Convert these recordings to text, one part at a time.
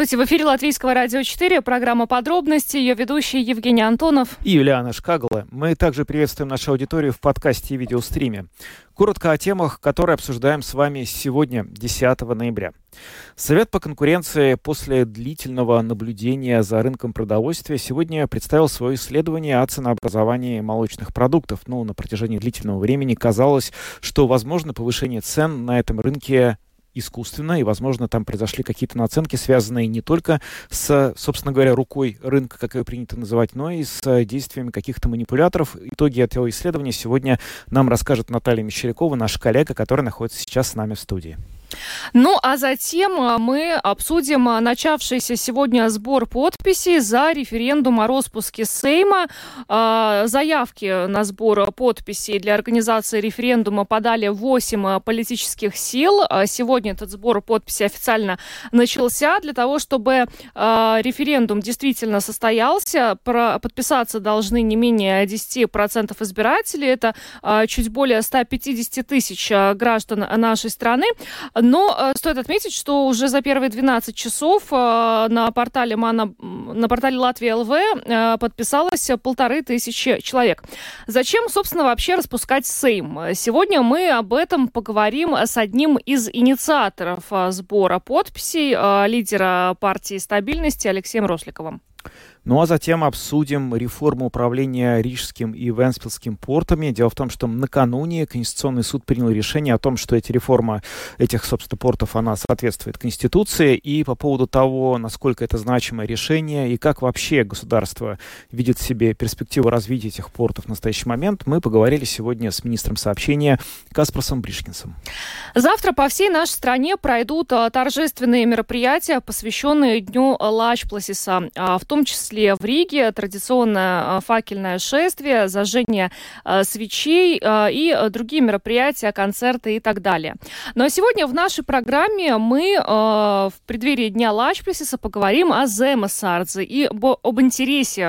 Здравствуйте, в эфире Латвийского радио 4, программа «Подробности», ее ведущий Евгений Антонов. И Юлиана Шкагла. Мы также приветствуем нашу аудиторию в подкасте и видеостриме. Коротко о темах, которые обсуждаем с вами сегодня, 10 ноября. Совет по конкуренции после длительного наблюдения за рынком продовольствия сегодня представил свое исследование о ценообразовании молочных продуктов. Ну, на протяжении длительного времени казалось, что возможно повышение цен на этом рынке искусственно, и, возможно, там произошли какие-то наценки, связанные не только с, собственно говоря, рукой рынка, как ее принято называть, но и с действиями каких-то манипуляторов. Итоги этого исследования сегодня нам расскажет Наталья Мещерякова, наш коллега, который находится сейчас с нами в студии. Ну, а затем а, мы обсудим а, начавшийся сегодня сбор подписей за референдум о распуске Сейма. А, заявки на сбор подписей для организации референдума подали 8 политических сил. Сегодня этот сбор подписей официально начался для того, чтобы референдум действительно состоялся. Подписаться должны не менее 10% избирателей. Это чуть более 150 тысяч граждан нашей страны. Но э, стоит отметить, что уже за первые 12 часов э, на портале Мана, на портале Латвия ЛВ э, подписалось полторы тысячи человек. Зачем, собственно, вообще распускать Сейм? Сегодня мы об этом поговорим с одним из инициаторов сбора подписей, лидера партии стабильности Алексеем Росликовым. Ну а затем обсудим реформу управления Рижским и Венспилским портами. Дело в том, что накануне Конституционный суд принял решение о том, что эти реформа этих, собственно, портов, она соответствует Конституции. И по поводу того, насколько это значимое решение и как вообще государство видит в себе перспективу развития этих портов в настоящий момент, мы поговорили сегодня с министром сообщения Каспросом Бришкинсом. Завтра по всей нашей стране пройдут а, торжественные мероприятия, посвященные Дню Лачпласиса, а, в том числе числе в Риге традиционное а, факельное шествие, зажжение а, свечей а, и другие мероприятия, концерты и так далее. Но сегодня в нашей программе мы в преддверии Дня Лачплесиса поговорим о Земасардзе и об интересе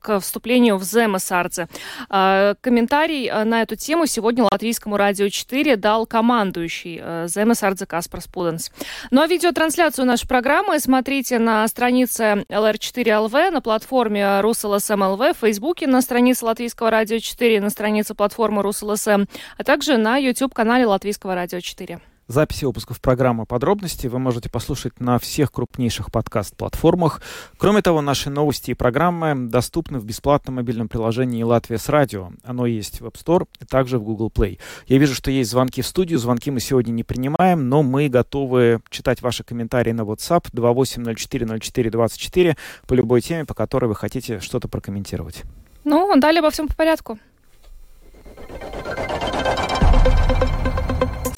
к вступлению в Земасардзе. Комментарий на эту тему сегодня Латвийскому радио 4 дал командующий Земасардзе Каспар Спуденс. Ну а видеотрансляцию нашей программы смотрите на странице LR4LV на платформе РусЛСМ ЛВ, в Фейсбуке на странице Латвийского радио 4, на странице платформы РусЛСМ, а также на YouTube-канале Латвийского радио 4. Записи выпусков программы «Подробности» вы можете послушать на всех крупнейших подкаст-платформах. Кроме того, наши новости и программы доступны в бесплатном мобильном приложении «Латвия с радио». Оно есть в App Store и также в Google Play. Я вижу, что есть звонки в студию. Звонки мы сегодня не принимаем, но мы готовы читать ваши комментарии на WhatsApp 28040424 по любой теме, по которой вы хотите что-то прокомментировать. Ну, далее обо всем по порядку.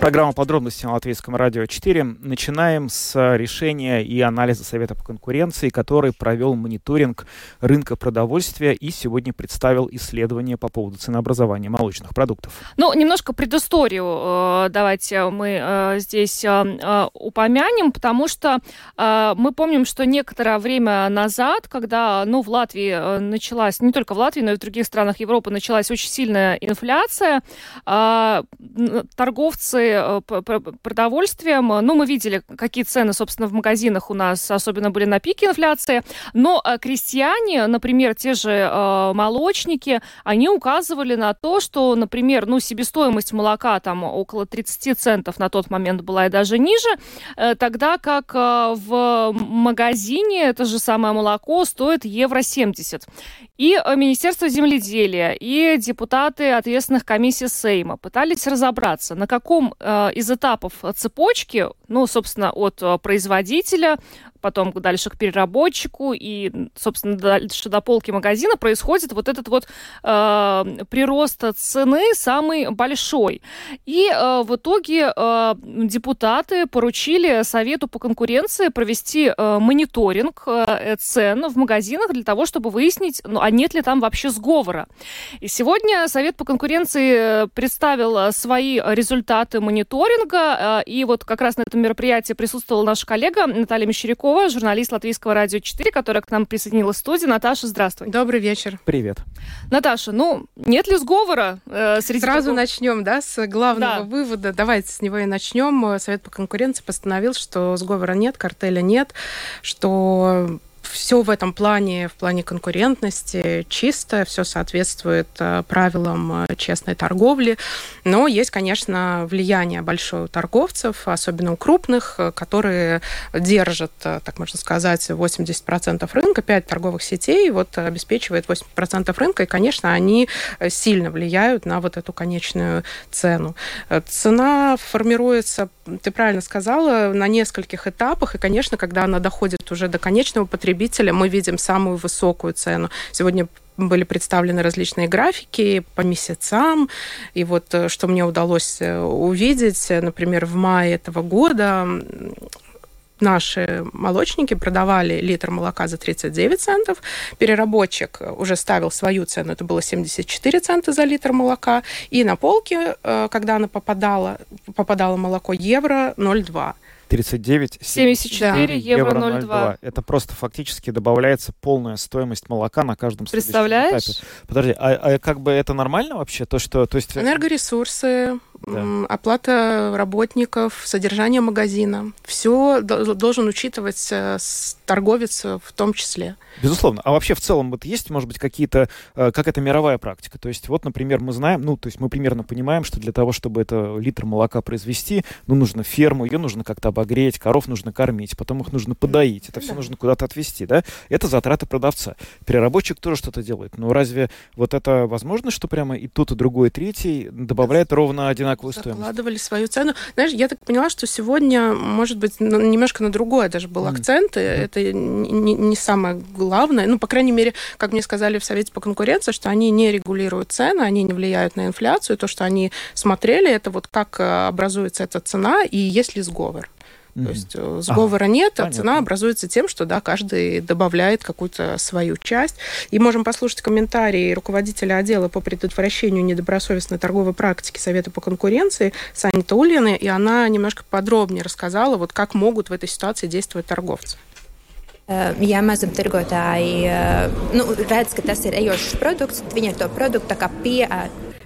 Программа подробности на Латвийском радио 4. Начинаем с решения и анализа Совета по конкуренции, который провел мониторинг рынка продовольствия и сегодня представил исследование по поводу ценообразования молочных продуктов. Ну, немножко предысторию э, давайте мы э, здесь э, упомянем, потому что мы помним, что некоторое время назад, когда ну, в Латвии началась, не только в Латвии, но и в других странах Европы началась очень сильная инфляция, торговцы Э, продовольствием. Ну, мы видели, какие цены, собственно, в магазинах у нас особенно были на пике инфляции. Но э, крестьяне, например, те же э, молочники, они указывали на то, что, например, ну, себестоимость молока там около 30 центов на тот момент была и даже ниже, тогда как в магазине это же самое молоко стоит евро 70. И Министерство земледелия, и депутаты ответственных комиссий Сейма пытались разобраться, на каком Э, из этапов цепочки, ну, собственно, от э, производителя потом дальше к переработчику и, собственно, дальше до полки магазина происходит вот этот вот э, прирост цены самый большой. И э, в итоге э, депутаты поручили Совету по конкуренции провести э, мониторинг э, цен в магазинах для того, чтобы выяснить, ну, а нет ли там вообще сговора. И сегодня Совет по конкуренции представил свои результаты мониторинга, и вот как раз на этом мероприятии присутствовала наша коллега Наталья Мещерякова, журналист Латвийского радио 4, которая к нам присоединилась в студии. Наташа, здравствуй. Добрый вечер. Привет. Наташа, ну, нет ли сговора э, среди... Сразу такого... начнем, да, с главного да. вывода. Давайте с него и начнем. Совет по конкуренции постановил, что сговора нет, картеля нет, что все в этом плане, в плане конкурентности чисто, все соответствует э, правилам э, честной торговли. Но есть, конечно, влияние большое у торговцев, особенно у крупных, э, которые держат, так можно сказать, 80% рынка, 5 торговых сетей вот обеспечивает 80% рынка, и, конечно, они сильно влияют на вот эту конечную цену. Цена формируется, ты правильно сказала, на нескольких этапах, и, конечно, когда она доходит уже до конечного потребителя, потребителя мы видим самую высокую цену. Сегодня были представлены различные графики по месяцам. И вот э, что мне удалось э, увидеть, э, например, в мае этого года наши молочники продавали литр молока за 39 центов. Переработчик уже ставил свою цену, это было 74 цента за литр молока. И на полке, когда она попадала, попадало молоко, евро 0,2. 39 74 да. евро 0,2. Это просто фактически добавляется полная стоимость молока на каждом Представляешь? этапе. Подожди, а, а как бы это нормально вообще? То, что, то есть... Энергоресурсы, да. оплата работников, содержание магазина. Все должен учитывать э, торговец в том числе. Безусловно. А вообще в целом вот есть, может быть, какие-то, э, как это мировая практика? То есть вот, например, мы знаем, ну, то есть мы примерно понимаем, что для того, чтобы это литр молока произвести, ну, нужно ферму, ее нужно как-то обогреть, коров нужно кормить, потом их нужно подоить, это все нужно куда-то отвезти, да? Это затраты продавца. Переработчик тоже что-то делает. Но разве вот это возможно, что прямо и тот, и другой, и третий добавляет ровно одинаково одинаковую стоимость. Закладывали свою цену. Знаешь, я так поняла, что сегодня, может быть, немножко на другое даже был mm. акцент. Mm. Это не, не самое главное. Ну, по крайней мере, как мне сказали в Совете по конкуренции, что они не регулируют цены, они не влияют на инфляцию. То, что они смотрели, это вот как э, образуется эта цена и есть ли сговор. Mm-hmm. То есть э, сговора а, нет, понятно. а цена образуется тем, что да, каждый добавляет какую-то свою часть. И можем послушать комментарии руководителя отдела по предотвращению недобросовестной торговой практики Совета по конкуренции Сани Таулины, и она немножко подробнее рассказала, вот как могут в этой ситуации действовать торговцы. Ja mazumtirgotāji nu, redz, ka tas ir ejošs produkts, tad viņi ar to produktu pie,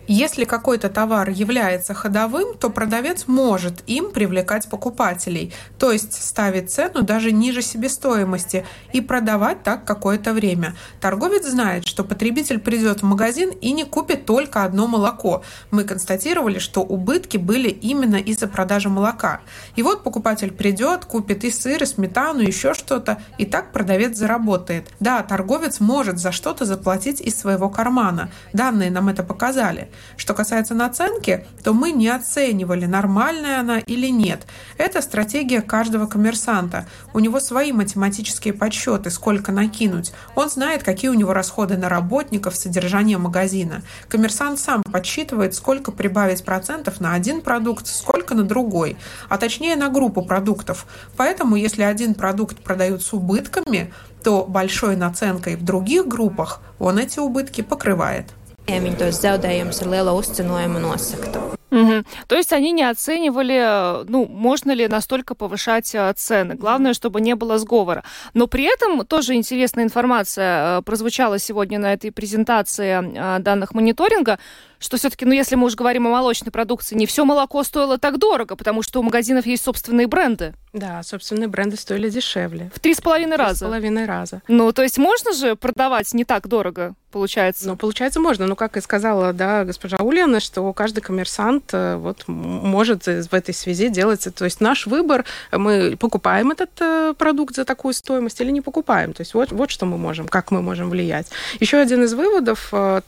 если какой-то товар является ходовым, то продавец может им привлекать покупателей, то есть ставить цену даже ниже себестоимости и продавать так какое-то время. Торговец знает, что потребитель придет в магазин и не купит только одно молоко. Мы констатировали, что убытки были именно из-за продажи молока. И вот покупатель придет, купит и сыр, и сметану, и еще что-то, и так продавец заработает. Да, торговец может за что-то заплатить из своего кармана. Данные нам это показали. Что касается наценки, то мы не оценивали, нормальная она или нет. Это стратегия каждого коммерсанта. У него свои математические подсчеты, сколько накинуть. Он знает, какие у него расходы на работников, содержание магазина. Коммерсант сам подсчитывает, сколько прибавить процентов на один продукт, сколько на другой, а точнее на группу продуктов. Поэтому, если один продукт продают с убытками, то большой наценкой в других группах он эти убытки покрывает. Viņi tos zaudējumus ar lielo uzcenojumu nosaktu. Угу. То есть они не оценивали, ну, можно ли настолько повышать э, цены. Главное, чтобы не было сговора. Но при этом тоже интересная информация э, прозвучала сегодня на этой презентации э, данных мониторинга, что все-таки, ну, если мы уже говорим о молочной продукции, не все молоко стоило так дорого, потому что у магазинов есть собственные бренды. Да, собственные бренды стоили дешевле. В три с половиной раза. В три с половиной раза. Ну, то есть можно же продавать не так дорого, получается? Ну, получается, можно. Ну, как и сказала, да, госпожа Ульяна, что каждый коммерсант э, вот может в этой связи делать... То есть наш выбор, мы покупаем этот э, продукт за такую стоимость или не покупаем. То есть вот, вот что мы можем, как мы можем влиять. Еще один из выводов э,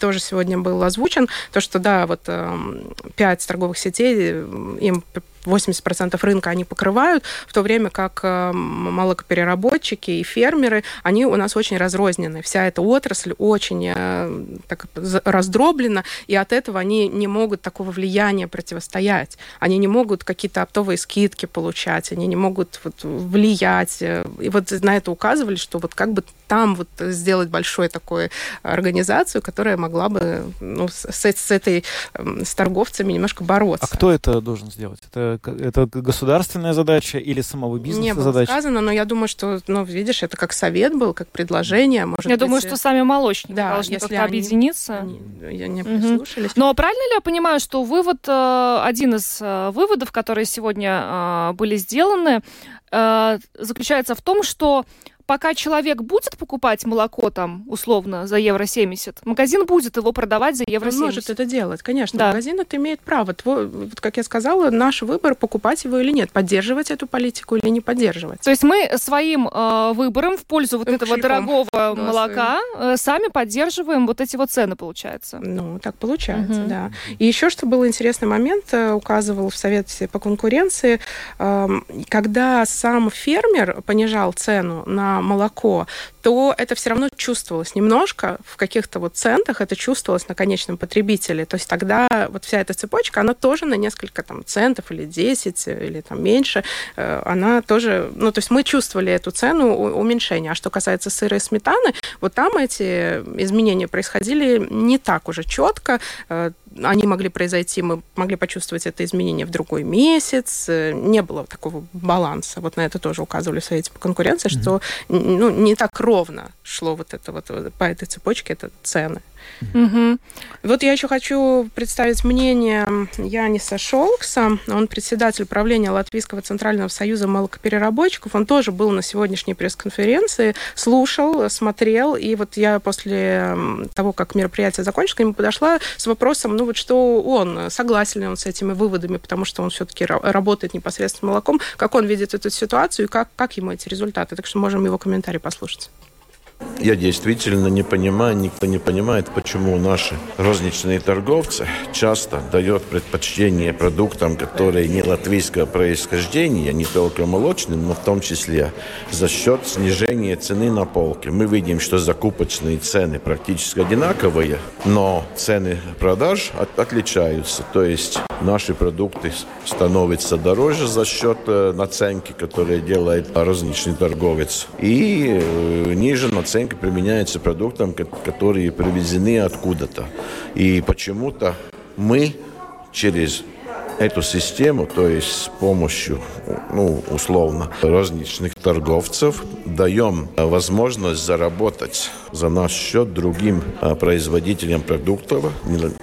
тоже сегодня был озвучен, то, что да, вот эм, пять торговых сетей, им 80% рынка они покрывают, в то время как э, молокопереработчики и фермеры, они у нас очень разрознены. Вся эта отрасль очень э, так, раздроблена, и от этого они не могут такого влияния противостоять. Они не могут какие-то оптовые скидки получать, они не могут вот, влиять. И вот на это указывали, что вот как бы там вот сделать большую такую организацию, которая могла бы ну, с, с этой, с торговцами немножко бороться. А кто это должен сделать? Это, это государственная задача или самого бизнеса Не было задача? сказано, но я думаю, что, ну, видишь, это как совет был, как предложение. Может я быть, думаю, что сами молочники да, должны если как-то они, объединиться. Они, они не прислушались. Но правильно ли я понимаю, что вывод, э, один из э, выводов, которые сегодня э, были сделаны, заключается в том, что пока человек будет покупать молоко там, условно, за евро 70, магазин будет его продавать за евро 70. Он может это делать, конечно. Да. Магазин это имеет право. Твой, вот, как я сказала, наш выбор, покупать его или нет, поддерживать эту политику или не поддерживать. То есть мы своим э, выбором в пользу вот этого дорогого да, молока своим. сами поддерживаем вот эти вот цены, получается. Ну, так получается, угу. да. И еще, что был интересный момент, э, указывал в Совете по конкуренции, э, когда сам фермер понижал цену на молоко, то это все равно чувствовалось немножко в каких-то вот центах, это чувствовалось на конечном потребителе. То есть тогда вот вся эта цепочка, она тоже на несколько там центов или 10 или там меньше, э, она тоже, ну то есть мы чувствовали эту цену уменьшения. А что касается сыра и сметаны, вот там эти изменения происходили не так уже четко, э, они могли произойти, мы могли почувствовать это изменение в другой месяц, э, не было такого баланса. Вот на это тоже указывали в Совете по конкуренции, mm-hmm. что ну, не так ровно шло вот это вот по этой цепочке это цены. Угу. Вот я еще хочу представить мнение Яниса Шолкса. Он председатель правления Латвийского Центрального Союза молокопереработчиков. Он тоже был на сегодняшней пресс-конференции, слушал, смотрел. И вот я после того, как мероприятие закончилось, к нему подошла с вопросом, ну вот что он, согласен ли он с этими выводами, потому что он все-таки работает непосредственно молоком, как он видит эту ситуацию и как, как ему эти результаты. Так что можем его комментарий послушать. Я действительно не понимаю, никто не понимает, почему наши розничные торговцы часто дают предпочтение продуктам, которые не латвийского происхождения, не только молочным, но в том числе за счет снижения цены на полке. Мы видим, что закупочные цены практически одинаковые, но цены продаж от, отличаются. То есть наши продукты становятся дороже за счет э, наценки, которые делает розничный торговец, и э, ниже наценка применяется продуктам, которые привезены откуда-то. И почему-то мы через эту систему, то есть с помощью, ну, условно, розничных торговцев, даем возможность заработать за наш счет другим а, производителям продуктов,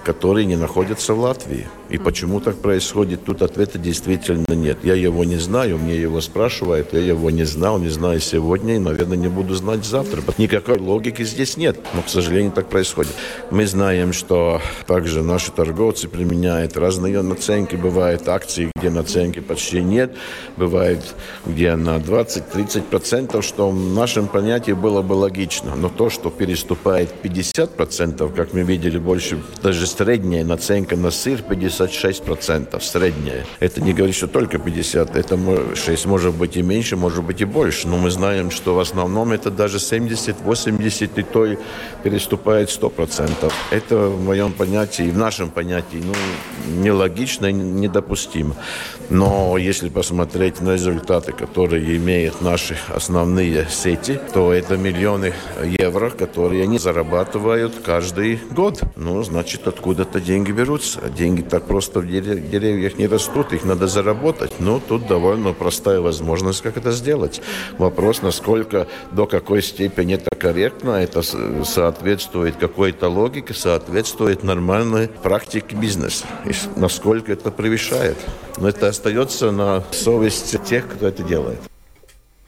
которые не находятся в Латвии. И почему так происходит, тут ответа действительно нет. Я его не знаю, мне его спрашивают, я его не знал, не знаю сегодня и, наверное, не буду знать завтра. Никакой логики здесь нет, но, к сожалению, так происходит. Мы знаем, что также наши торговцы применяют разные наценки. Бывают акции, где наценки почти нет, бывает, где на 20-30%, что в нашем понятии было бы логично. Но то, что переступает 50%, как мы видели больше, даже средняя наценка на сыр 50 26% средняя. Это не говорит, что только 50, это 6, может быть и меньше, может быть и больше. Но мы знаем, что в основном это даже 70, 80 и то и переступает 100%. Это в моем понятии, в нашем понятии, ну, нелогично недопустимо. Но если посмотреть на результаты, которые имеют наши основные сети, то это миллионы евро, которые они зарабатывают каждый год. Ну, значит, откуда-то деньги берутся. Деньги так просто в деревьях не растут, их надо заработать. Но тут довольно простая возможность, как это сделать. Вопрос, насколько, до какой степени это корректно, это соответствует какой-то логике, соответствует нормальной практике бизнеса. И насколько это превышает. Но это остается на совести тех, кто это делает.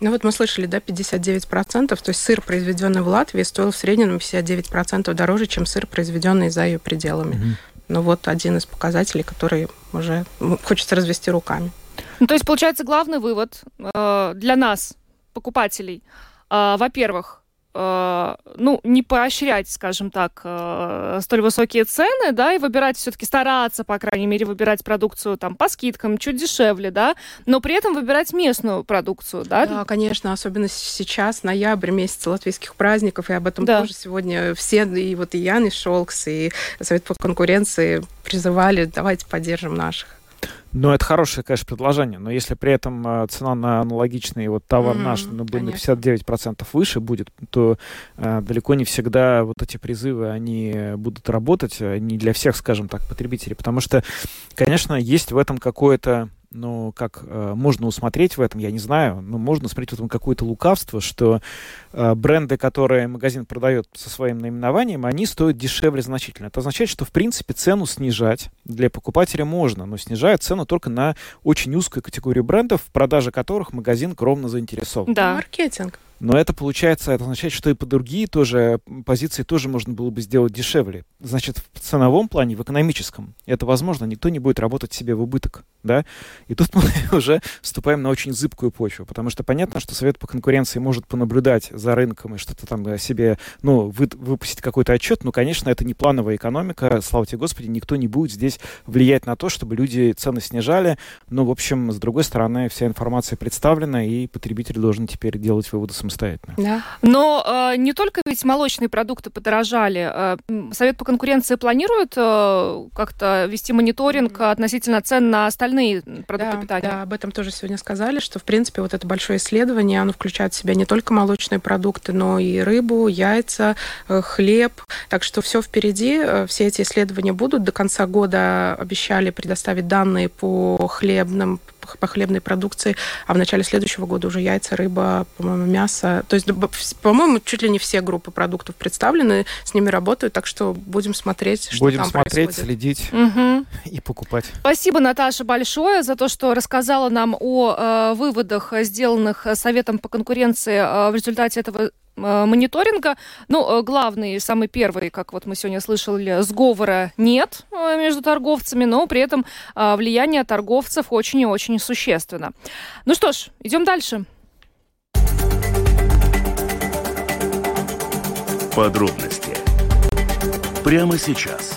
Ну вот мы слышали, да, 59%, то есть сыр, произведенный в Латвии, стоил в среднем на 59% дороже, чем сыр, произведенный за ее пределами. Угу. Ну вот один из показателей, который уже хочется развести руками. Ну, то есть, получается, главный вывод э, для нас, покупателей, э, во-первых, ну, не поощрять, скажем так, э, столь высокие цены, да, и выбирать все-таки стараться, по крайней мере, выбирать продукцию там по скидкам, чуть дешевле, да, но при этом выбирать местную продукцию, да? Да, конечно, особенно сейчас, ноябрь, месяц латвийских праздников, и об этом да. тоже сегодня все, и вот и Ян, и Шолкс, и Совет по конкуренции призывали, давайте поддержим наших. Ну, это хорошее, конечно, предложение, но если при этом э, цена на аналогичный вот товар mm-hmm, наш ну, будет на 59% выше будет, то э, далеко не всегда вот эти призывы, они будут работать, э, не для всех, скажем так, потребителей, потому что, конечно, есть в этом какое-то но как э, можно усмотреть в этом, я не знаю, но можно усмотреть в этом какое-то лукавство, что э, бренды, которые магазин продает со своим наименованием, они стоят дешевле значительно. Это означает, что в принципе цену снижать для покупателя можно, но снижает цену только на очень узкую категорию брендов, в продаже которых магазин кровно заинтересован. Да, маркетинг. Но это получается, это означает, что и по другие тоже позиции тоже можно было бы сделать дешевле. Значит, в ценовом плане, в экономическом, это возможно, никто не будет работать себе в убыток, да? И тут мы уже вступаем на очень зыбкую почву, потому что понятно, что Совет по конкуренции может понаблюдать за рынком и что-то там себе, ну, вы, выпустить какой-то отчет, но, конечно, это не плановая экономика, слава тебе, Господи, никто не будет здесь влиять на то, чтобы люди цены снижали, но, в общем, с другой стороны, вся информация представлена, и потребитель должен теперь делать выводы самостоятельно. Да. Но э, не только ведь молочные продукты подорожали. Э, Совет по конкуренции планирует э, как-то вести мониторинг относительно цен на остальные продукты да, питания? Да, об этом тоже сегодня сказали, что, в принципе, вот это большое исследование, оно включает в себя не только молочные продукты, но и рыбу, яйца, э, хлеб. Так что все впереди. Э, все эти исследования будут. До конца года обещали предоставить данные по хлебным по хлебной продукции, а в начале следующего года уже яйца, рыба, по-моему, мясо. То есть, по-моему, чуть ли не все группы продуктов представлены, с ними работают, так что будем смотреть, что будем там смотреть, происходит. следить угу. и покупать. Спасибо, Наташа, большое за то, что рассказала нам о э, выводах, сделанных Советом по конкуренции э, в результате этого мониторинга. Ну, э, главный, самый первый, как вот мы сегодня слышали, сговора нет э, между торговцами, но при этом влияние торговцев очень и очень существенно. Ну что ж, идем дальше. Подробности прямо сейчас.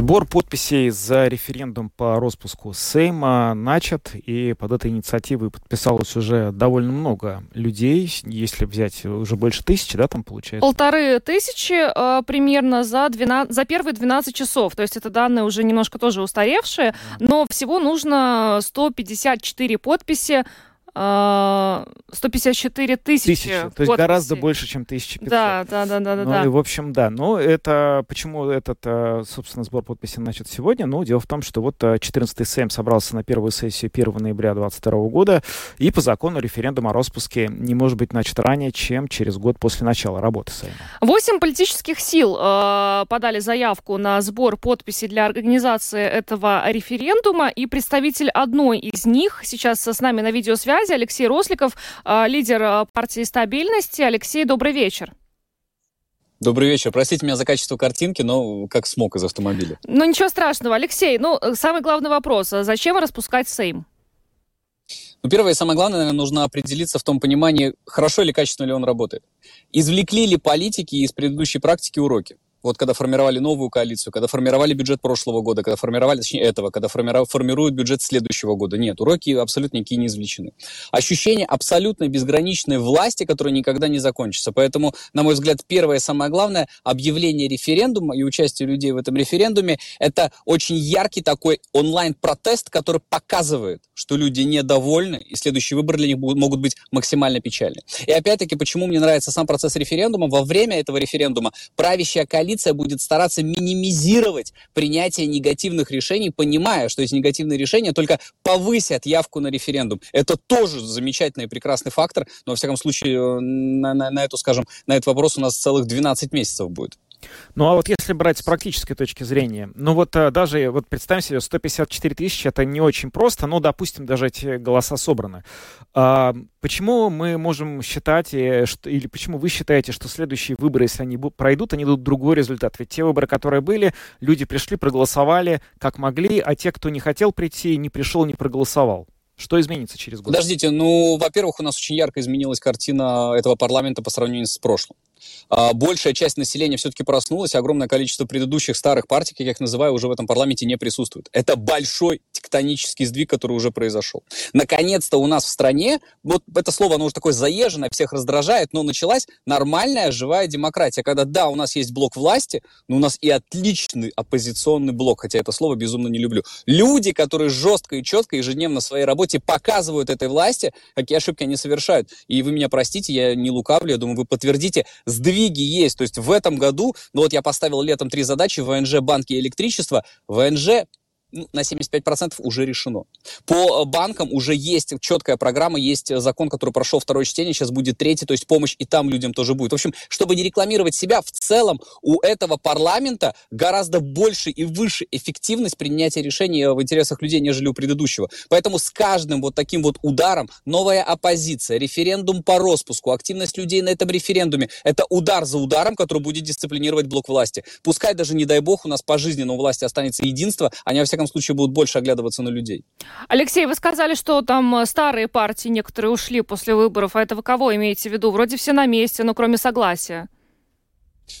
Сбор подписей за референдум по распуску Сейма начат, и под этой инициативой подписалось уже довольно много людей, если взять уже больше тысячи, да, там получается? Полторы тысячи э, примерно за, 12, за первые 12 часов, то есть это данные уже немножко тоже устаревшие, но всего нужно 154 подписи 154 тысячи. Тысячи. То есть подписей. гораздо больше, чем 1500. Да, да, да, да, ну, да. И, в общем, да. Но это почему этот, э, собственно, сбор подписей начат сегодня? Ну, дело в том, что вот 14-й э, Сейм собрался на первую сессию 1 ноября 2022 года, и по закону референдум о распуске не может быть начат ранее, чем через год после начала работы Сейма. Восемь политических сил э, подали заявку на сбор подписей для организации этого референдума, и представитель одной из них сейчас с нами на видеосвязи связи Алексей Росликов, а, лидер а, партии «Стабильности». Алексей, добрый вечер. Добрый вечер. Простите меня за качество картинки, но как смог из автомобиля. Ну, ничего страшного. Алексей, ну, самый главный вопрос. Зачем распускать Сейм? Ну, первое и самое главное, наверное, нужно определиться в том понимании, хорошо или качественно ли он работает. Извлекли ли политики из предыдущей практики уроки? Вот когда формировали новую коалицию, когда формировали бюджет прошлого года, когда формировали, точнее, этого, когда формируют бюджет следующего года. Нет, уроки абсолютно никакие не извлечены. Ощущение абсолютной безграничной власти, которая никогда не закончится. Поэтому, на мой взгляд, первое и самое главное, объявление референдума и участие людей в этом референдуме, это очень яркий такой онлайн-протест, который показывает, что люди недовольны, и следующие выборы для них могут быть максимально печальны. И опять-таки, почему мне нравится сам процесс референдума, во время этого референдума правящая коалиция коалиция будет стараться минимизировать принятие негативных решений, понимая, что эти негативные решения только повысят явку на референдум. Это тоже замечательный и прекрасный фактор, но, во всяком случае, э, на, на, на эту, скажем, на этот вопрос у нас целых 12 месяцев будет. Ну а вот если брать с практической точки зрения, ну вот а, даже, вот представим себе, 154 тысячи, это не очень просто, но, допустим, даже эти голоса собраны. А, почему мы можем считать, и, что, или почему вы считаете, что следующие выборы, если они пройдут, они дадут другой результат? Ведь те выборы, которые были, люди пришли, проголосовали как могли, а те, кто не хотел прийти, не пришел, не проголосовал. Что изменится через год? Подождите, ну, во-первых, у нас очень ярко изменилась картина этого парламента по сравнению с прошлым. А, большая часть населения все-таки проснулась, огромное количество предыдущих старых партий, как я их называю, уже в этом парламенте не присутствует. Это большой тектонический сдвиг, который уже произошел. Наконец-то у нас в стране, вот это слово, оно уже такое заезженное, всех раздражает, но началась нормальная живая демократия, когда, да, у нас есть блок власти, но у нас и отличный оппозиционный блок, хотя это слово безумно не люблю. Люди, которые жестко и четко ежедневно в своей работе показывают этой власти, какие ошибки они совершают. И вы меня простите, я не лукавлю, я думаю, вы подтвердите, сдвиги есть. То есть в этом году, ну вот я поставил летом три задачи, ВНЖ, банки и электричество. ВНЖ на 75% уже решено. По э, банкам уже есть четкая программа, есть э, закон, который прошел второе чтение, сейчас будет третий, то есть помощь и там людям тоже будет. В общем, чтобы не рекламировать себя, в целом у этого парламента гораздо больше и выше эффективность принятия решений в интересах людей, нежели у предыдущего. Поэтому с каждым вот таким вот ударом новая оппозиция, референдум по распуску, активность людей на этом референдуме, это удар за ударом, который будет дисциплинировать блок власти. Пускай даже, не дай бог, у нас пожизненно у власти останется единство, а не во всяком всяком случае, будут больше оглядываться на людей. Алексей, вы сказали, что там э, старые партии некоторые ушли после выборов. А это вы кого имеете в виду? Вроде все на месте, но кроме согласия.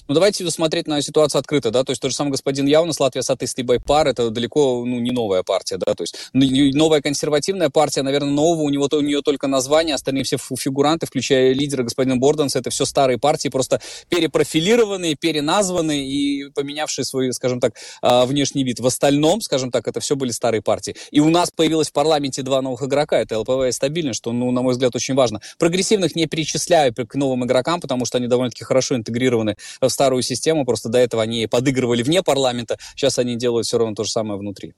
Ну, давайте смотреть на ситуацию открыто, да, то есть тот же самый господин Яунас, Латвия Сатысты Байпар, это далеко, ну, не новая партия, да, то есть новая консервативная партия, наверное, нового, у него у нее только название, остальные все фигуранты, включая лидера господина Борданса, это все старые партии, просто перепрофилированные, переназванные и поменявшие свой, скажем так, а, внешний вид. В остальном, скажем так, это все были старые партии. И у нас появилось в парламенте два новых игрока, это ЛПВ и стабильность, что, ну, на мой взгляд, очень важно. Прогрессивных не перечисляю к новым игрокам, потому что они довольно-таки хорошо интегрированы старую систему, просто до этого они подыгрывали вне парламента, сейчас они делают все равно то же самое внутри.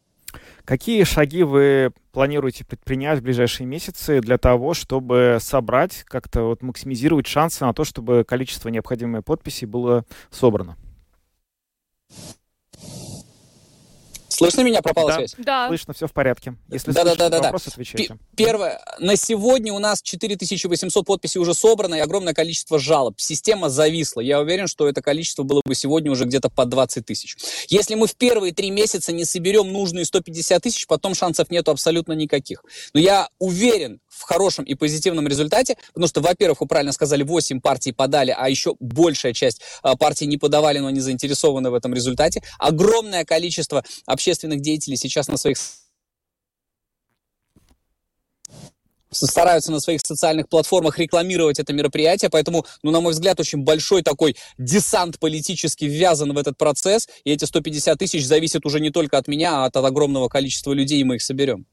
Какие шаги вы планируете предпринять в ближайшие месяцы для того, чтобы собрать, как-то вот максимизировать шансы на то, чтобы количество необходимой подписей было собрано? Слышно меня? Пропала да. связь? Да. Слышно, все в порядке. Если да, слышите, да, да, вопрос, да. отвечайте. Первое. На сегодня у нас 4800 подписей уже собрано и огромное количество жалоб. Система зависла. Я уверен, что это количество было бы сегодня уже где-то по 20 тысяч. Если мы в первые три месяца не соберем нужные 150 тысяч, потом шансов нету абсолютно никаких. Но я уверен в хорошем и позитивном результате, потому что, во-первых, вы правильно сказали, 8 партий подали, а еще большая часть а, партий не подавали, но они заинтересованы в этом результате. Огромное количество общественных деятелей сейчас на своих стараются на своих социальных платформах рекламировать это мероприятие, поэтому, ну, на мой взгляд, очень большой такой десант политически ввязан в этот процесс, и эти 150 тысяч зависят уже не только от меня, а от, огромного количества людей, и мы их соберем.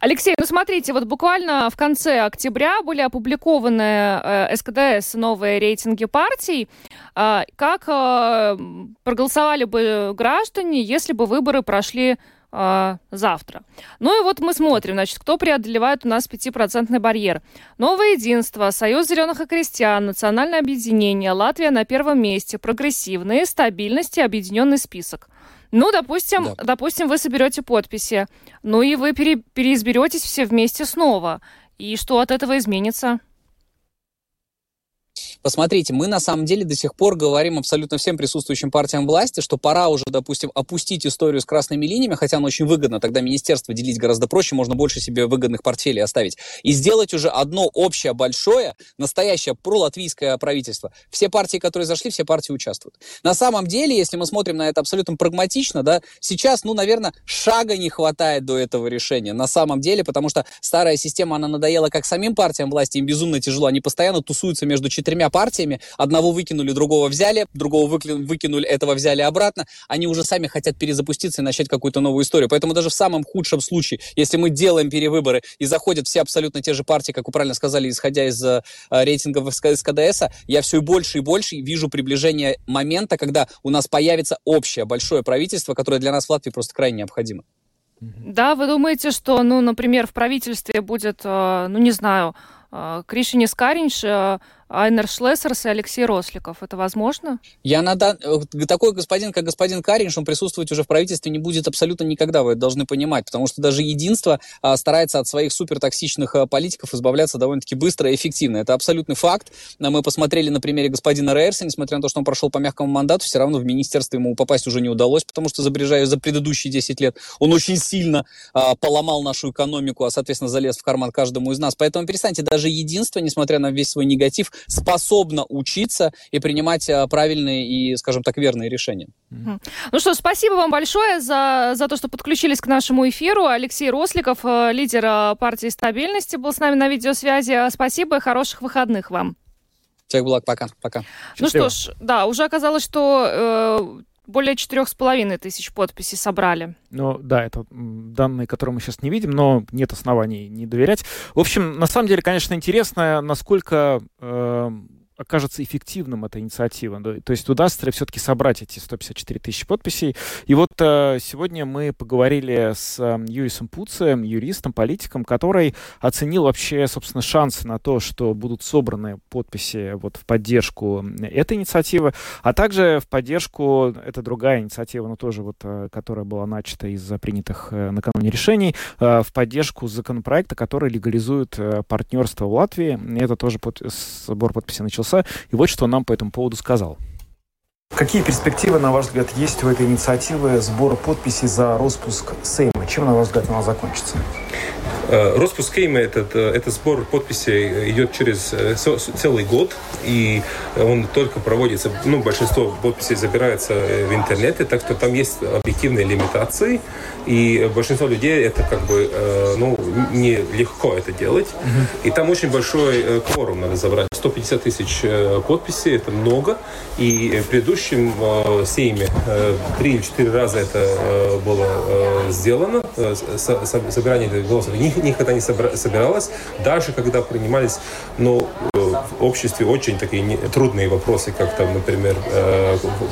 Алексей, ну смотрите, вот буквально в конце октября были опубликованы э, СКДС новые рейтинги партий. Э, как э, проголосовали бы граждане, если бы выборы прошли э, завтра. Ну и вот мы смотрим, значит, кто преодолевает у нас 5% барьер. Новое единство, Союз зеленых и крестьян, Национальное объединение, Латвия на первом месте, прогрессивные, стабильность и объединенный список. Ну, допустим, да. допустим, вы соберете подписи, ну и вы пере, переизберетесь все вместе снова. И что от этого изменится? Посмотрите, мы на самом деле до сих пор говорим абсолютно всем присутствующим партиям власти, что пора уже, допустим, опустить историю с красными линиями, хотя она очень выгодна, тогда министерство делить гораздо проще, можно больше себе выгодных портфелей оставить, и сделать уже одно общее, большое, настоящее пролатвийское правительство. Все партии, которые зашли, все партии участвуют. На самом деле, если мы смотрим на это абсолютно прагматично, да, сейчас, ну, наверное, шага не хватает до этого решения. На самом деле, потому что старая система, она надоела как самим партиям власти, им безумно тяжело, они постоянно тусуются между четырьмя партиями. Одного выкинули, другого взяли, другого выкинули, этого взяли обратно. Они уже сами хотят перезапуститься и начать какую-то новую историю. Поэтому даже в самом худшем случае, если мы делаем перевыборы и заходят все абсолютно те же партии, как вы правильно сказали, исходя из э, рейтингов СКДС, я все больше и больше вижу приближение момента, когда у нас появится общее большое правительство, которое для нас в Латвии просто крайне необходимо. Да, вы думаете, что, ну, например, в правительстве будет, э, ну, не знаю, Кришинис Каринш, Айнер Шлессерс и Алексей Росликов. Это возможно? Я на Такой господин, как господин Каринш, он присутствовать уже в правительстве не будет абсолютно никогда, вы это должны понимать, потому что даже единство а, старается от своих супертоксичных а, политиков избавляться довольно-таки быстро и эффективно. Это абсолютный факт. Мы посмотрели на примере господина Рейерса, несмотря на то, что он прошел по мягкому мандату, все равно в министерство ему попасть уже не удалось, потому что, забрежая за предыдущие 10 лет, он очень сильно а, поломал нашу экономику, а, соответственно, залез в карман каждому из нас. Поэтому перестаньте, даже единство, несмотря на весь свой негатив, способно учиться и принимать а, правильные и, скажем так, верные решения. Ну что, спасибо вам большое за, за то, что подключились к нашему эфиру. Алексей Росликов, э, лидер э, партии стабильности, был с нами на видеосвязи. Спасибо и хороших выходных вам. Всех благ, пока. пока. Ну что ж, да, уже оказалось, что э, более четырех с половиной тысяч подписей собрали. Ну да, это данные, которые мы сейчас не видим, но нет оснований не доверять. В общем, на самом деле, конечно, интересно, насколько э, окажется эффективным эта инициатива. То есть удастся ли все-таки собрать эти 154 тысячи подписей. И вот э, сегодня мы поговорили с э, Юрисом Пуцем, юристом, политиком, который оценил вообще, собственно, шансы на то, что будут собраны подписи вот в поддержку этой инициативы, а также в поддержку, это другая инициатива, но тоже вот, э, которая была начата из-за принятых э, накануне решений, э, в поддержку законопроекта, который легализует э, партнерство в Латвии. Это тоже под, сбор подписей начался начался. И вот что он нам по этому поводу сказал. Какие перспективы, на ваш взгляд, есть у этой инициативы сбора подписей за распуск Сейма? Чем, на ваш взгляд, она закончится? Э, Распуск Кейма, этот, э, этот сбор подписей идет через э, целый год, и он только проводится, ну, большинство подписей забирается в интернете, так что там есть объективные лимитации, и большинство людей это как бы, ну, не легко это делать, и там очень большой кворум надо забрать, 150 тысяч подписей, это много, и в предыдущем Сейме три или четыре раза это было сделано, собирание голосов никогда не собиралась, даже когда принимались, ну, в обществе очень такие трудные вопросы, как там, например,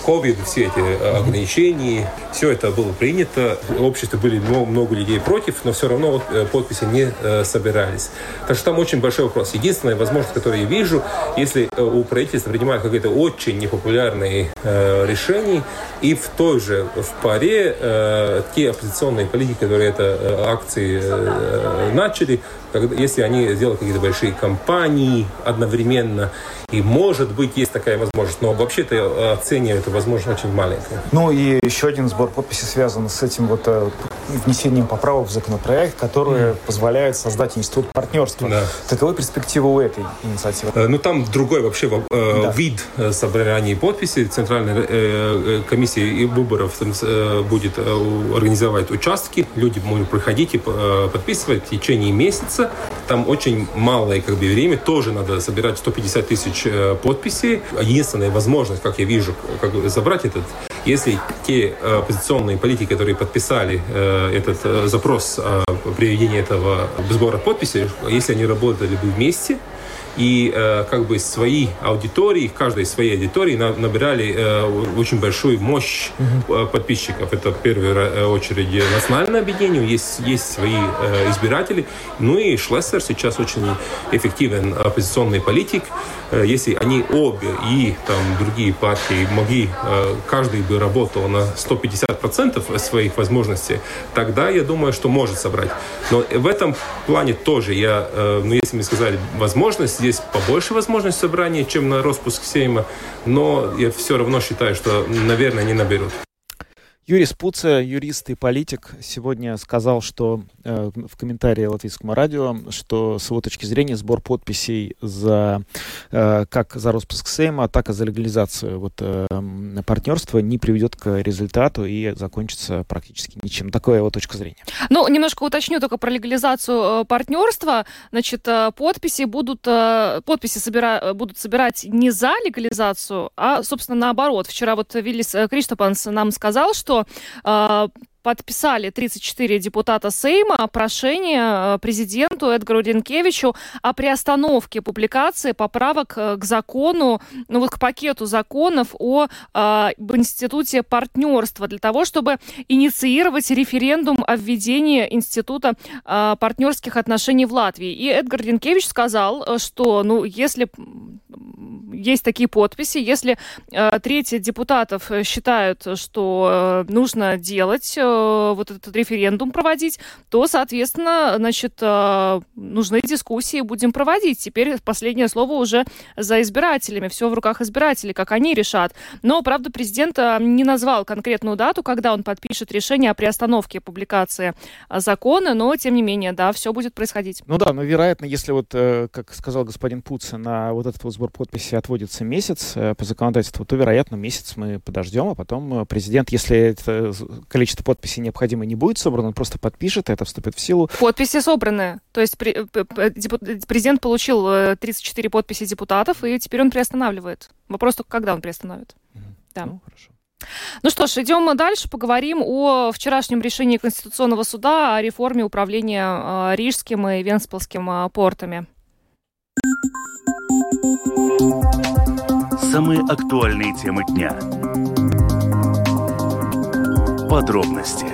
COVID, э, все эти э, ограничения, все это было принято, в обществе были много людей против, но все равно э, подписи не собирались. Так что там очень большой вопрос. Единственная возможность, которую я вижу, если у правительства принимают какие-то очень непопулярные решения, и в той же, в паре, те оппозиционные политики, которые это акции начали, когда, если они сделают какие-то большие кампании одновременно, и может быть есть такая возможность, но вообще-то я оцениваю эту возможность очень маленькая. Ну и еще один сбор подписей связан с этим вот э, внесением поправок в законопроект, которые mm. позволяют создать институт партнерства. Да. Каковы перспективы у этой инициативы? Э, ну там другой вообще э, да. вид собрания подписей. Центральная комиссия и выборов будет организовать участки. Люди могут приходить и подписывать в течение месяца. Там очень малое как бы, время. Тоже надо собирать 150 тысяч тысяч э, подписей. Единственная возможность, как я вижу, как забрать этот, если те э, оппозиционные политики, которые подписали э, этот запрос о проведении этого сбора подписей, если они работали бы вместе, и э, как бы свои аудитории, в каждой своей аудитории на, набирали э, очень большую мощь э, подписчиков. Это в первую э, очередь национальное объединение, есть, есть свои э, избиратели. Ну и Шлессер сейчас очень эффективен оппозиционный политик. Э, если они обе и там другие партии могли, э, каждый бы работал на 150% своих возможностей, тогда я думаю, что может собрать. Но в этом плане тоже я, э, ну если мы сказали возможность, здесь побольше возможность собрания, чем на распуск Сейма, но я все равно считаю, что, наверное, не наберут. Юрий Спуца, юрист и политик, сегодня сказал, что э, в комментарии Латвийскому радио, что с его точки зрения сбор подписей за э, как за распуск Сейма, так и за легализацию вот, э, партнерства не приведет к результату и закончится практически ничем. Такая его точка зрения. Ну, немножко уточню только про легализацию э, партнерства. Значит, э, подписи будут, э, подписи собира, будут собирать не за легализацию, а, собственно, наоборот. Вчера вот Виллис Криштопанс нам сказал, что что э, подписали 34 депутата Сейма прошение э, президенту Эдгару Ренкевичу о приостановке публикации поправок э, к закону, ну вот к пакету законов о, э, институте партнерства для того, чтобы инициировать референдум о введении института э, партнерских отношений в Латвии. И Эдгар Ренкевич сказал, что ну если есть такие подписи. Если э, треть депутатов считают, что э, нужно делать, э, вот этот референдум проводить, то, соответственно, значит, э, нужны дискуссии, будем проводить. Теперь последнее слово уже за избирателями, все в руках избирателей, как они решат. Но, правда, президент э, не назвал конкретную дату, когда он подпишет решение о приостановке публикации э, закона, но, тем не менее, да, все будет происходить. Ну да, но, вероятно, если вот, как сказал господин Пуц, на вот этот вот сбор подписей отводится месяц по законодательству, то, вероятно, месяц мы подождем, а потом президент, если это количество подписей необходимо не будет собрано, он просто подпишет, это вступит в силу. Подписи собраны. То есть президент получил 34 подписи депутатов, и теперь он приостанавливает. Вопрос только, когда он приостановит. Да. Ну, хорошо. Ну что ж, идем дальше, поговорим о вчерашнем решении Конституционного суда о реформе управления э, Рижским и Венспилским э, портами. Самые актуальные темы дня. Подробности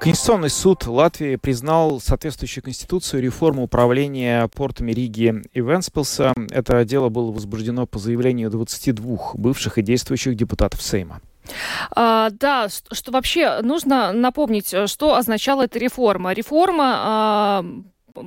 Конституционный суд Латвии признал соответствующую конституцию реформу управления портами Риги и Венспилса. Это дело было возбуждено по заявлению 22 бывших и действующих депутатов Сейма. А, да, что, что вообще нужно напомнить, что означала эта реформа. Реформа а,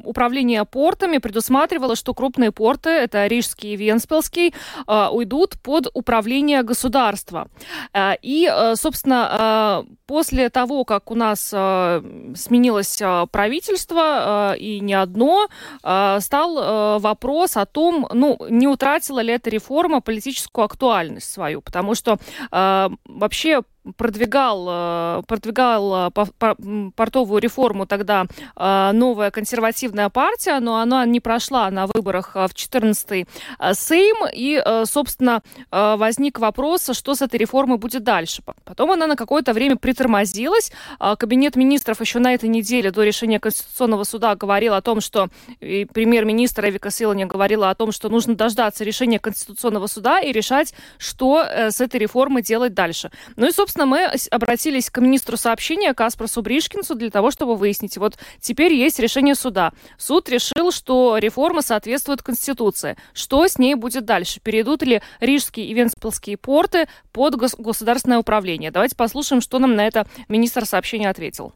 управление портами предусматривало, что крупные порты, это Рижский и Венспилский, э, уйдут под управление государства. Э, и, э, собственно, после того, как у нас сменилось правительство, и не одно, стал вопрос о том, ну, не утратила ли эта реформа политическую актуальность свою, потому что вообще продвигал, э, продвигал э, портовую реформу тогда э, новая консервативная партия, но она не прошла на выборах в 14-й Сейм, и, собственно, возник вопрос, что с этой реформой будет дальше. Потом она на какое-то время притормозилась. Кабинет министров еще на этой неделе до решения Конституционного суда говорил о том, что премьер-министр Эвика Силани говорила о том, что нужно дождаться решения Конституционного суда и решать, что с этой реформой делать дальше. Ну и, собственно, собственно, мы обратились к министру сообщения Каспарсу Бришкинсу для того, чтобы выяснить. Вот теперь есть решение суда. Суд решил, что реформа соответствует Конституции. Что с ней будет дальше? Перейдут ли Рижские и Венспилские порты под государственное управление? Давайте послушаем, что нам на это министр сообщения ответил.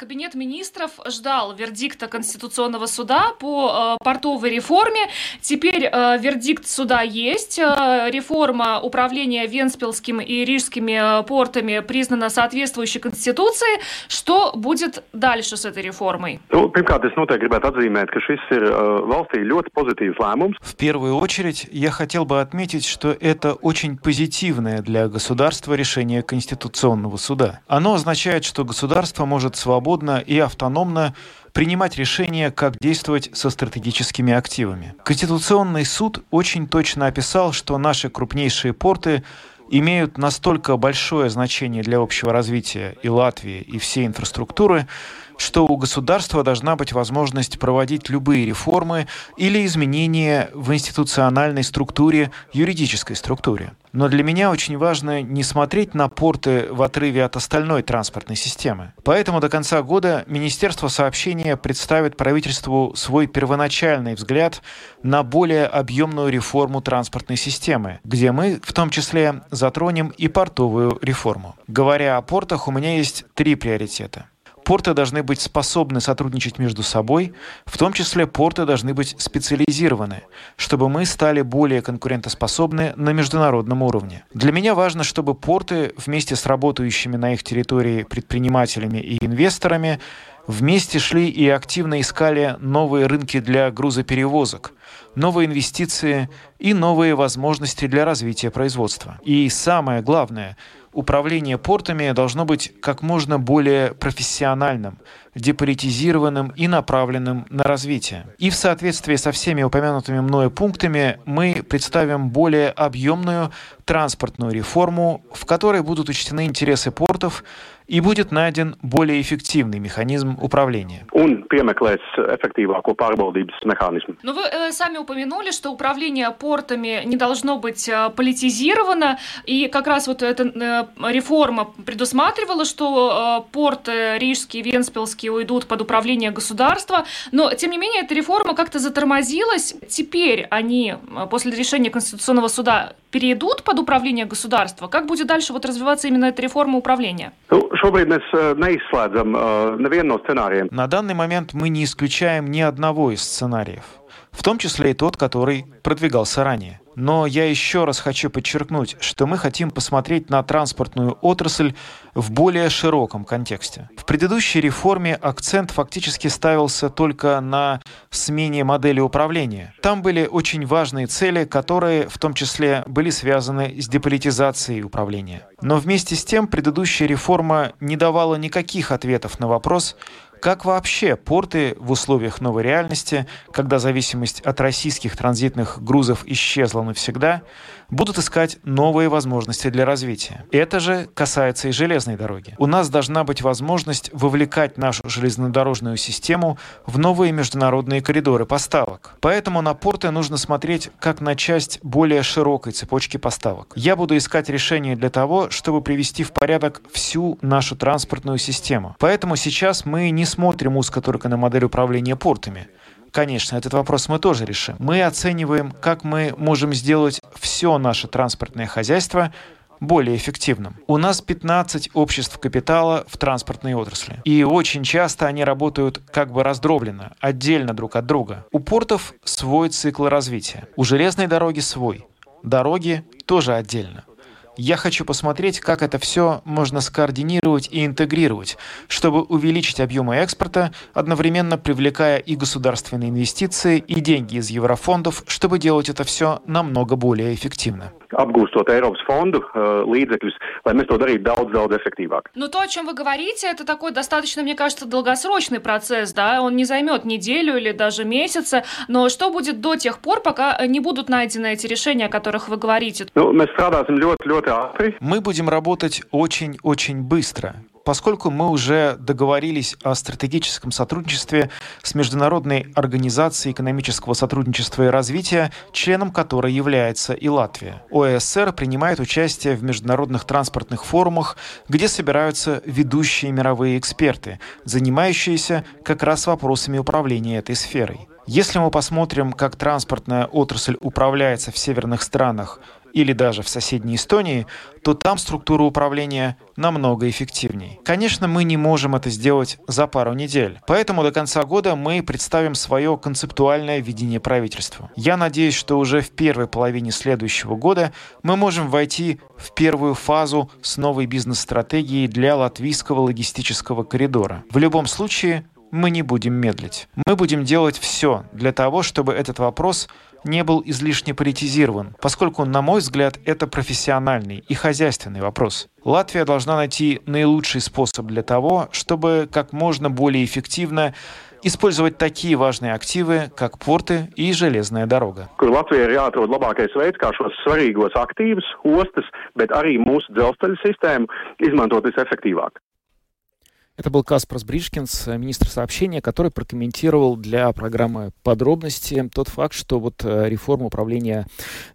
Кабинет министров ждал вердикта Конституционного суда по э, портовой реформе. Теперь э, вердикт суда есть. Э, реформа управления Венспилским и Рижскими э, портами признана соответствующей Конституции. Что будет дальше с этой реформой? В первую очередь я хотел бы отметить, что это очень позитивное для государства решение Конституционного суда. Оно означает, что государство может свободно свободно и автономно принимать решения, как действовать со стратегическими активами. Конституционный суд очень точно описал, что наши крупнейшие порты имеют настолько большое значение для общего развития и Латвии, и всей инфраструктуры, что у государства должна быть возможность проводить любые реформы или изменения в институциональной структуре, юридической структуре. Но для меня очень важно не смотреть на порты в отрыве от остальной транспортной системы. Поэтому до конца года Министерство сообщения представит правительству свой первоначальный взгляд на более объемную реформу транспортной системы, где мы в том числе затронем и портовую реформу. Говоря о портах, у меня есть три приоритета. Порты должны быть способны сотрудничать между собой, в том числе порты должны быть специализированы, чтобы мы стали более конкурентоспособны на международном уровне. Для меня важно, чтобы порты вместе с работающими на их территории предпринимателями и инвесторами вместе шли и активно искали новые рынки для грузоперевозок, новые инвестиции и новые возможности для развития производства. И самое главное – управление портами должно быть как можно более профессиональным, деполитизированным и направленным на развитие. И в соответствии со всеми упомянутыми мною пунктами мы представим более объемную транспортную реформу, в которой будут учтены интересы портов и будет найден более эффективный механизм управления. Mehānismu. Ну, вы э, сами упомянули, что управление портами не должно быть э, политизировано, и как раз вот эта э, реформа предусматривала, что порты Рижские, Венспилские уйдут под управление государства, но, тем не менее, эта реформа как-то затормозилась. Теперь они, после решения Конституционного суда, перейдут под управление государства? Как будет дальше вот развиваться именно эта реформа управления? На данный момент мы не исключаем ни одного из сценариев в том числе и тот, который продвигался ранее. Но я еще раз хочу подчеркнуть, что мы хотим посмотреть на транспортную отрасль в более широком контексте. В предыдущей реформе акцент фактически ставился только на смене модели управления. Там были очень важные цели, которые в том числе были связаны с деполитизацией управления. Но вместе с тем предыдущая реформа не давала никаких ответов на вопрос, как вообще порты в условиях новой реальности, когда зависимость от российских транзитных грузов исчезла навсегда, будут искать новые возможности для развития. Это же касается и железной дороги. У нас должна быть возможность вовлекать нашу железнодорожную систему в новые международные коридоры поставок. Поэтому на порты нужно смотреть как на часть более широкой цепочки поставок. Я буду искать решения для того, чтобы привести в порядок всю нашу транспортную систему. Поэтому сейчас мы не смотрим узко только на модель управления портами. Конечно, этот вопрос мы тоже решим. Мы оцениваем, как мы можем сделать все наше транспортное хозяйство более эффективным. У нас 15 обществ капитала в транспортной отрасли. И очень часто они работают как бы раздробленно, отдельно друг от друга. У портов свой цикл развития. У железной дороги свой. Дороги тоже отдельно. Я хочу посмотреть, как это все можно скоординировать и интегрировать, чтобы увеличить объемы экспорта, одновременно привлекая и государственные инвестиции, и деньги из еврофондов, чтобы делать это все намного более эффективно. Apgūstot Eiropas fondu uh, līdzekļus, lai mēs to darītu daudz, daudz эффективнее. Но то, о чем вы говорите, это такой достаточно, мне кажется, долгосрочный процесс, да? Он не займет неделю или даже месяца. Но что будет до тех пор, пока не будут найдены эти решения, о которых вы говорите? Ну, мы мы будем работать очень-очень быстро, поскольку мы уже договорились о стратегическом сотрудничестве с Международной организацией экономического сотрудничества и развития, членом которой является и Латвия. ОСР принимает участие в международных транспортных форумах, где собираются ведущие мировые эксперты, занимающиеся как раз вопросами управления этой сферой. Если мы посмотрим, как транспортная отрасль управляется в северных странах, или даже в соседней Эстонии, то там структура управления намного эффективнее. Конечно, мы не можем это сделать за пару недель, поэтому до конца года мы представим свое концептуальное видение правительства. Я надеюсь, что уже в первой половине следующего года мы можем войти в первую фазу с новой бизнес-стратегией для латвийского логистического коридора. В любом случае, мы не будем медлить. Мы будем делать все для того, чтобы этот вопрос не был излишне политизирован, поскольку, на мой взгляд, это профессиональный и хозяйственный вопрос. Латвия должна найти наилучший способ для того, чтобы как можно более эффективно использовать такие важные активы, как порты и железная дорога. Это был Каспарс Бришкинс, министр сообщения, который прокомментировал для программы подробности тот факт, что вот э, реформа управления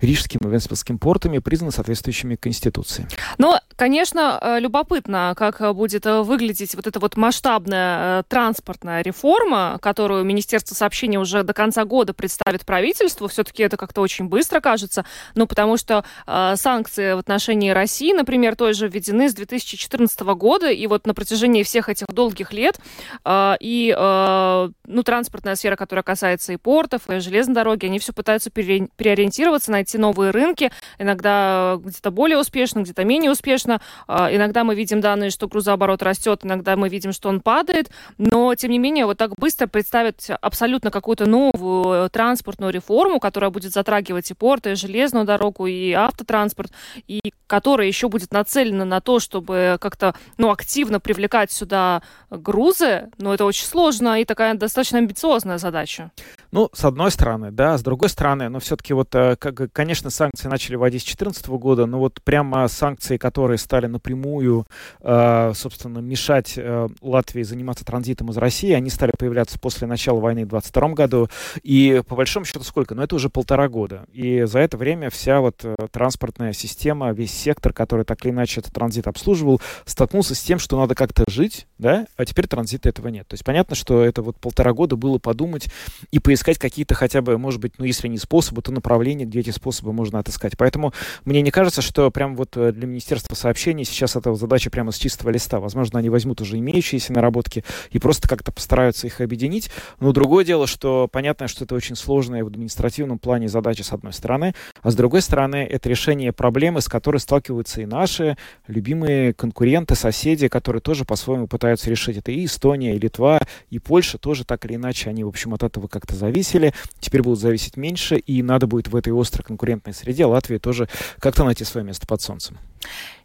Рижским и Венспилским портами признана соответствующими Конституции. Ну, конечно, э, любопытно, как будет э, выглядеть вот эта вот масштабная транспортная реформа, которую Министерство сообщения уже до конца года представит правительству. Все-таки это как-то очень быстро кажется, ну, потому что санкции в отношении России, например, тоже введены с 2014 года, и вот на протяжении всех этих долгих лет. А, и а, ну, транспортная сфера, которая касается и портов, и железной дороги, они все пытаются переориентироваться, найти новые рынки. Иногда где-то более успешно, где-то менее успешно. А, иногда мы видим данные, что грузооборот растет, иногда мы видим, что он падает. Но, тем не менее, вот так быстро представить абсолютно какую-то новую транспортную реформу, которая будет затрагивать и порты, и железную дорогу, и автотранспорт, и которая еще будет нацелена на то, чтобы как-то ну, активно привлекать сюда грузы, но это очень сложно и такая достаточно амбициозная задача. Ну, с одной стороны, да, с другой стороны, но все-таки вот, э, конечно, санкции начали вводить с 2014 года, но вот прямо санкции, которые стали напрямую, э, собственно, мешать э, Латвии заниматься транзитом из России, они стали появляться после начала войны в 2022 году, и по большому счету сколько? Ну, это уже полтора года, и за это время вся вот транспортная система, весь сектор, который так или иначе этот транзит обслуживал, столкнулся с тем, что надо как-то жить, да, а теперь транзита этого нет. То есть понятно, что это вот полтора года было подумать и поискать искать какие-то хотя бы, может быть, ну, если не способы, то направления, где эти способы можно отыскать. Поэтому мне не кажется, что прям вот э, для Министерства сообщений сейчас эта задача прямо с чистого листа. Возможно, они возьмут уже имеющиеся наработки и просто как-то постараются их объединить. Но другое дело, что понятно, что это очень сложная в административном плане задача с одной стороны, а с другой стороны это решение проблемы, с которой сталкиваются и наши любимые конкуренты, соседи, которые тоже по-своему пытаются решить. Это и Эстония, и Литва, и Польша тоже так или иначе, они, в общем, от этого как-то зависят зависели, теперь будут зависеть меньше, и надо будет в этой острой конкурентной среде Латвии тоже как-то найти свое место под солнцем.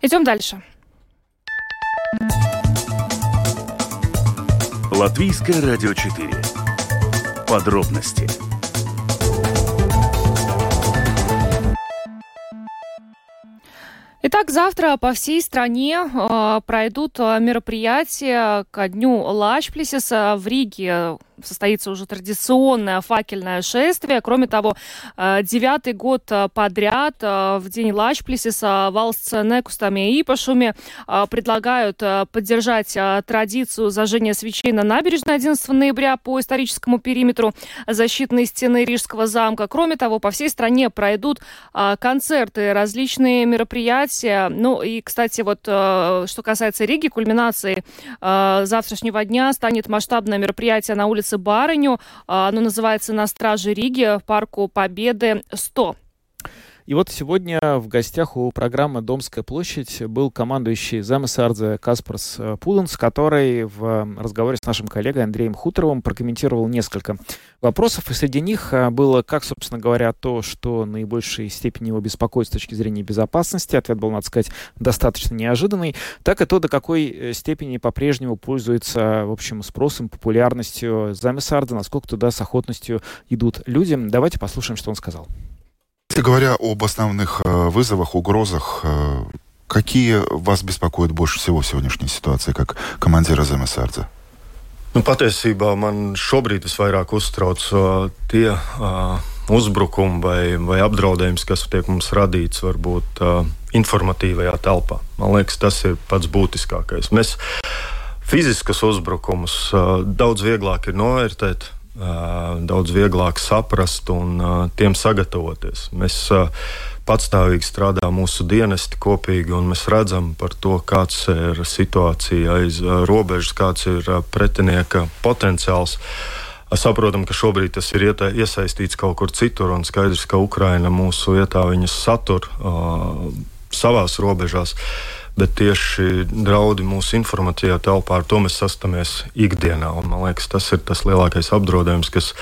Идем дальше. Латвийское радио 4. Подробности Итак, завтра по всей стране э, пройдут мероприятия ко дню Лашплисиса в Риге состоится уже традиционное факельное шествие. Кроме того, э, девятый год э, подряд э, в день Лачплисиса Валс Некустами и Ипашуми предлагают поддержать традицию зажжения свечей на набережной 11 ноября по историческому периметру защитной стены Рижского замка. Кроме того, по всей стране пройдут концерты, различные мероприятия. Ну и, кстати, вот что касается Риги, кульминацией завтрашнего дня станет масштабное мероприятие на улице улице Барыню. А, оно называется «На страже Риги» парку Победы 100. И вот сегодня в гостях у программы «Домская площадь» был командующий замысардзе Каспарс э, Пуденс, который в разговоре с нашим коллегой Андреем Хуторовым прокомментировал несколько вопросов. И среди них э, было, как, собственно говоря, то, что наибольшей степени его беспокоит с точки зрения безопасности. Ответ был, надо сказать, достаточно неожиданный. Так и то, до какой э, степени по-прежнему пользуется, в общем, спросом, популярностью замысардзе, насколько туда с охотностью идут люди. Давайте послушаем, что он сказал. Если говоря об основных э, вызовах, угрозах, э, какие вас беспокоят больше всего в сегодняшней ситуации, как командира ЗМСРДЗ? Nu, patiesībā man šobrīd visvairāk uztrauc uh, tie uh, uzbrukumi vai, vai apdraudējums, kas tiek mums radīts varbūt uh, informatīvajā telpā. Man liekas, tas ir pats būtiskākais. Mēs fiziskus uzbrukumus uh, daudz vieglāk ir novērtēt, daudz vieglāk saprast un tiem sagatavoties. Mēs patstāvīgi strādā mūsu dienesti kopīgi, un mēs redzam to, kāds ir situācija aiz robežas, kāds ir pretinieka potenciāls. Saprotam, ka šobrīd tas ir iesaistīts kaut kur citur, un skaidrs, ka Ukraina mūsu vietā viņus satur uh, savās robežās. Uh, bet tieši draudi mūsu informatīvajā telpā ar to mēs sastopamies ikdienā. Un, man liekas, tas ir tas lielākais apdraudējums, kas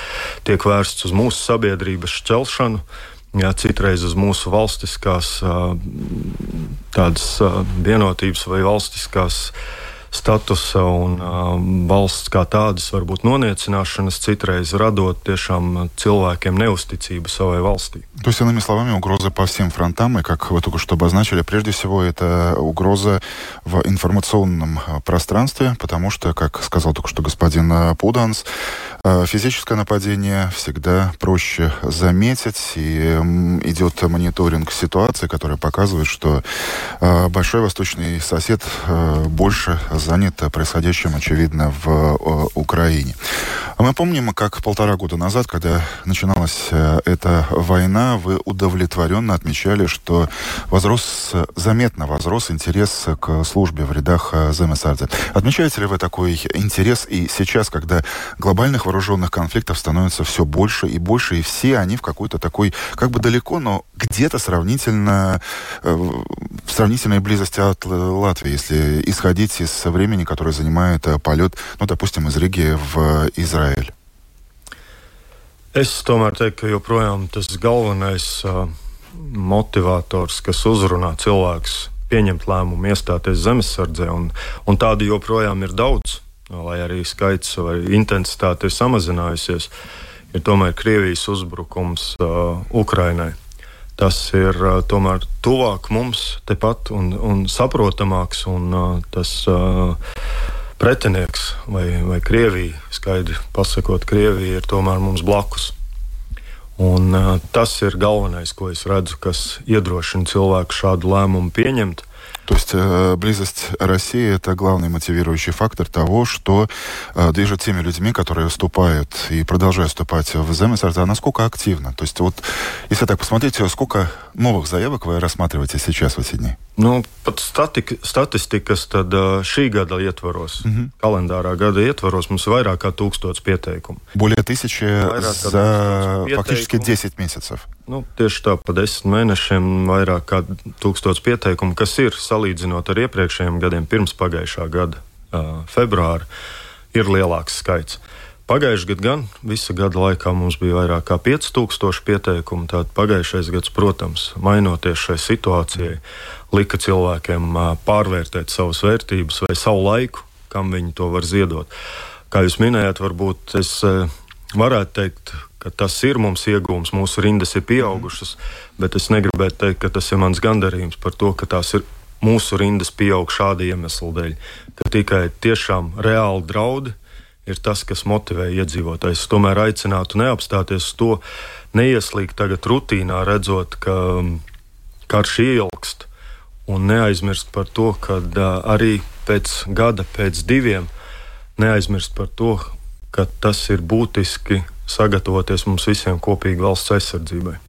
tiek vērsts uz mūsu sabiedrības šķelšanu. Jā, citreiz uz mūsu valstiskās tādas vienotības vai valstiskās uh, statusa un um, valsts kā tādas varbūt noniecināšanas, citreiz радот tiešām cilvēkiem неустицību savai valstī. То есть, иными словами, угроза по всем фронтам, и как вы только что обозначили, прежде всего это угроза в информационном э, пространстве, потому что, как сказал только что господин э, Пуданс, физическое нападение всегда проще заметить, и идет мониторинг ситуации, которая показывает, что большой восточный сосед больше занят происходящим, очевидно, в э, Украине. А мы помним, как полтора года назад, когда начиналась э, эта война, вы удовлетворенно отмечали, что возрос, заметно возрос интерес к службе в рядах э, ЗМСРД. Отмечаете ли вы такой интерес и сейчас, когда глобальных вооруженных конфликтов становится все больше и больше, и все они в какой-то такой, как бы далеко, но где-то сравнительно, в сравнительной близости от Латвии, если исходить из времени, которое занимает э, полет, ну, допустим, из Риги в Израиль? Es tomēr teiktu, ka joprojām tas galvenais uh, motivators, kas uzrunā cilvēkus pieņemt lēmumu iestāties zemesardzē, un, un tādu joprojām ir daudz, lai arī skaits vai intensitāte ir samazinājusies, ir tomēr Krievijas uzbrukums uh, Ukrainai. Tas ir uh, tomēr tuvāk mums tepat un, un saprotamāks, un uh, tas uh, pretinieks vai, vai Krievija, skaidri pasakot, Krievija ir tomēr mums blakus. Un, uh, tas ir galvenais, ko es redzu, kas iedrošina cilvēku šādu lēmumu pieņemt. То есть э, близость России – это главный мотивирующий фактор того, что э, движет теми людьми, которые вступают и продолжают вступать в ЗМСР, а насколько активно? То есть вот, если так посмотреть, сколько новых заявок вы рассматриваете сейчас в эти дни? Nu, pat statika, statistikas tad, šī gada ietvaros, mm -hmm. kalendārā gada ietvaros, mums ir vairāk kā tūkstots pieteikumu. Более тысячи за фактически 10 месяцев. Nu, tieši tā, pa desmit mēnešiem vairāk kā tūkstots pieteikumu, kas ir salīdzinot ar iepriekšējiem gadiem, pirms pagājušā gada uh, februāra, ir lielāks skaits. Pagājušajā gadā gan visa gada laikā mums bija vairāk kā 5000 pieteikumu. Tātad pagājušais gads, protams, mainoties šai situācijai, lika cilvēkiem pārvērtēt savas vērtības vai savu laiku, kam viņi to var ziedot. Kā jūs minējāt, varbūt es varētu teikt, ka tas ir mums iegūms, mūsu rindas ir pieaugušas, bet es negribētu teikt, ka tas ir mans gandarījums par to, ka tās ir mūsu rindas pieaug šāda iemesla dēļ, ka tikai tiešām reāli draudi ir tas, kas motivē iedzīvotājus. Tomēr aicinātu neapstāties to, neieslīgt tagad rutīnā, redzot, ka um, karš ilgst, un neaizmirst par to, ka arī pēc gada, pēc diviem, neaizmirst par to, ka tas ir būtiski sagatavoties mums visiem kopīgi valsts aizsardzībai.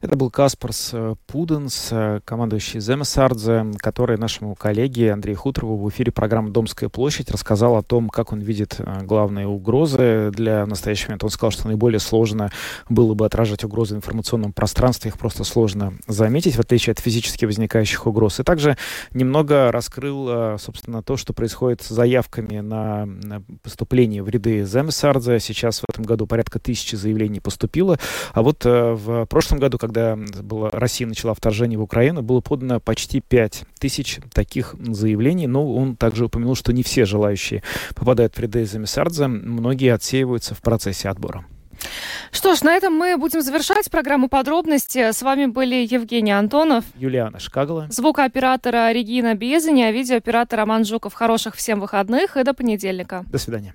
Это был Каспарс э, Пуденс, э, командующий Земесардзе, который нашему коллеге Андрею Хуторову в эфире программы «Домская площадь» рассказал о том, как он видит э, главные угрозы для настоящего момента. Он сказал, что наиболее сложно было бы отражать угрозы в информационном пространстве, их просто сложно заметить, в отличие от физически возникающих угроз. И также немного раскрыл, собственно, то, что происходит с заявками на поступление в ряды Земесардзе. Сейчас в этом году порядка тысячи заявлений поступило, а вот в прошлом году, когда когда была, Россия начала вторжение в Украину, было подано почти 5 тысяч таких заявлений. Но он также упомянул, что не все желающие попадают в ряды Замисардзе. Многие отсеиваются в процессе отбора. Что ж, на этом мы будем завершать программу подробности. С вами были Евгений Антонов, Юлиана Шкагала, звукооператора Регина Безеня, а видеооператор Роман Жуков. Хороших всем выходных и до понедельника. До свидания.